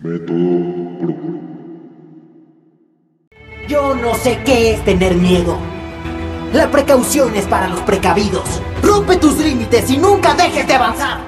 Método Pro. Yo no sé qué es tener miedo. La precaución es para los precavidos. Rompe tus límites y nunca dejes de avanzar.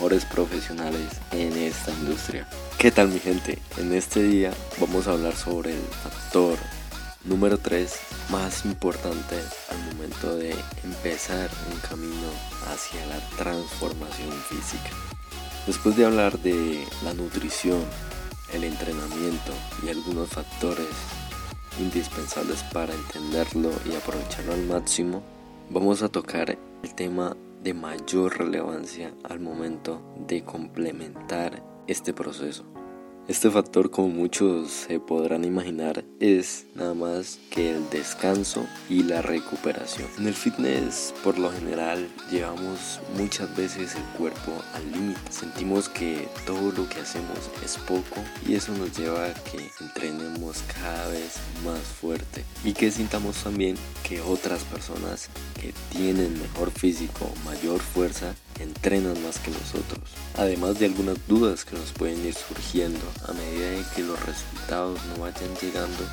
profesionales en esta industria. ¿Qué tal mi gente? En este día vamos a hablar sobre el factor número 3 más importante al momento de empezar un camino hacia la transformación física. Después de hablar de la nutrición, el entrenamiento y algunos factores indispensables para entenderlo y aprovecharlo al máximo, vamos a tocar el tema de mayor relevancia al momento de complementar este proceso. Este factor, como muchos se podrán imaginar, es nada más que el descanso y la recuperación. En el fitness, por lo general, llevamos muchas veces el cuerpo al límite. Sentimos que todo lo que hacemos es poco y eso nos lleva a que entrenemos cada vez más fuerte y que sintamos también que otras personas que tienen mejor físico, mayor fuerza, entrenan más que nosotros. Además de algunas dudas que nos pueden ir surgiendo a medida de que los resultados no vayan llegando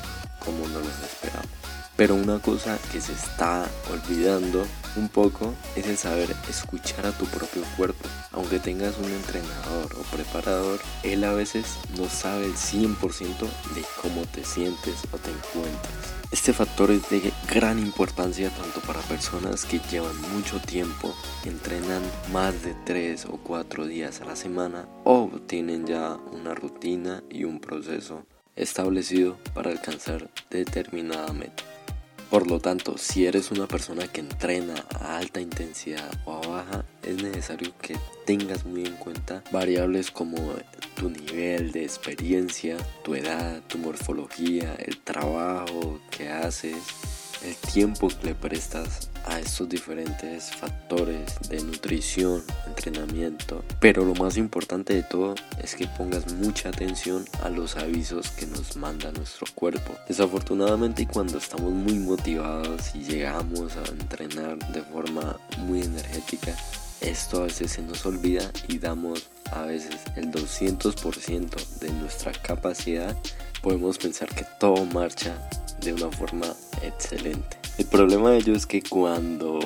como no los esperamos. Pero una cosa que se está olvidando un poco es el saber escuchar a tu propio cuerpo. Aunque tengas un entrenador o preparador, él a veces no sabe el 100% de cómo te sientes o te encuentras. Este factor es de gran importancia tanto para personas que llevan mucho tiempo, entrenan más de 3 o 4 días a la semana o tienen ya una rutina y un proceso establecido para alcanzar determinada meta. Por lo tanto, si eres una persona que entrena a alta intensidad o a baja, es necesario que tengas muy en cuenta variables como tu nivel de experiencia, tu edad, tu morfología, el trabajo que haces, el tiempo que le prestas a estos diferentes factores de nutrición, entrenamiento. Pero lo más importante de todo es que pongas mucha atención a los avisos que nos manda nuestro cuerpo. Desafortunadamente cuando estamos muy motivados y llegamos a entrenar de forma muy energética, esto a veces se nos olvida y damos a veces el 200% de nuestra capacidad. Podemos pensar que todo marcha de una forma excelente. El problema de ello es que cuando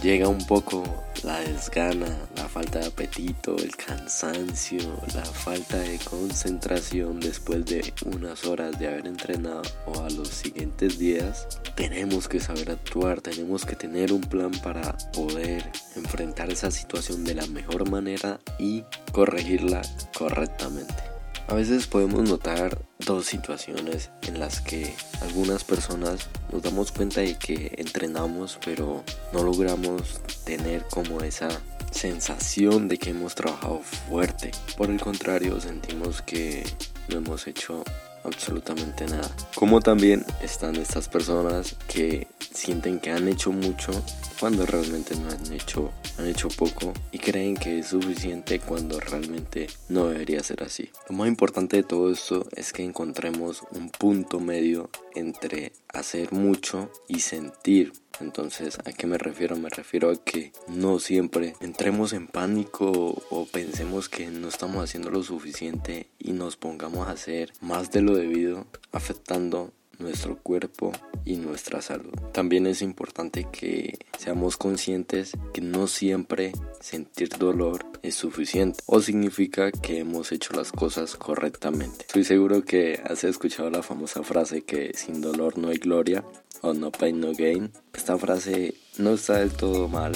llega un poco la desgana, la falta de apetito, el cansancio, la falta de concentración después de unas horas de haber entrenado o a los siguientes días, tenemos que saber actuar, tenemos que tener un plan para poder enfrentar esa situación de la mejor manera y corregirla correctamente. A veces podemos notar dos situaciones en las que algunas personas nos damos cuenta de que entrenamos pero no logramos tener como esa sensación de que hemos trabajado fuerte. Por el contrario, sentimos que no hemos hecho absolutamente nada. Como también están estas personas que sienten que han hecho mucho cuando realmente no han hecho, han hecho poco y creen que es suficiente cuando realmente no debería ser así. Lo más importante de todo esto es que encontremos un punto medio entre hacer mucho y sentir entonces, ¿a qué me refiero? Me refiero a que no siempre entremos en pánico o pensemos que no estamos haciendo lo suficiente y nos pongamos a hacer más de lo debido, afectando nuestro cuerpo y nuestra salud. También es importante que seamos conscientes que no siempre sentir dolor es suficiente o significa que hemos hecho las cosas correctamente. Estoy seguro que has escuchado la famosa frase que sin dolor no hay gloria o no pain no gain. Esta frase no está del todo mal,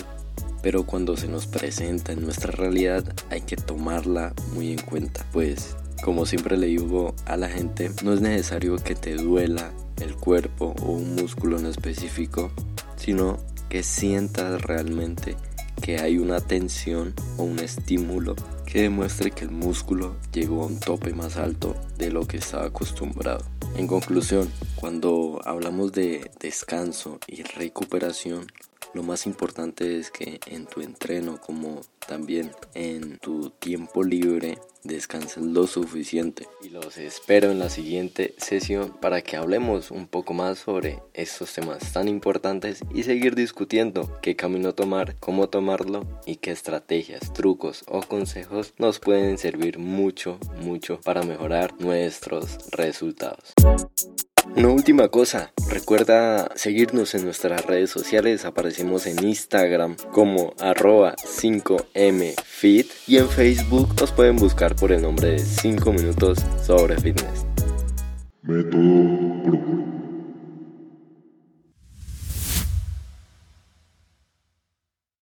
pero cuando se nos presenta en nuestra realidad hay que tomarla muy en cuenta, pues como siempre le digo a la gente, no es necesario que te duela el cuerpo o un músculo en específico, sino que sientas realmente que hay una tensión o un estímulo que demuestre que el músculo llegó a un tope más alto de lo que estaba acostumbrado. En conclusión, cuando hablamos de descanso y recuperación, lo más importante es que en tu entreno como también en tu tiempo libre descanses lo suficiente. Y los espero en la siguiente sesión para que hablemos un poco más sobre estos temas tan importantes y seguir discutiendo qué camino tomar, cómo tomarlo y qué estrategias, trucos o consejos nos pueden servir mucho, mucho para mejorar nuestros resultados. Una última cosa, recuerda seguirnos en nuestras redes sociales, aparecemos en Instagram como arroba 5mfit y en Facebook nos pueden buscar por el nombre de 5 minutos sobre fitness. Método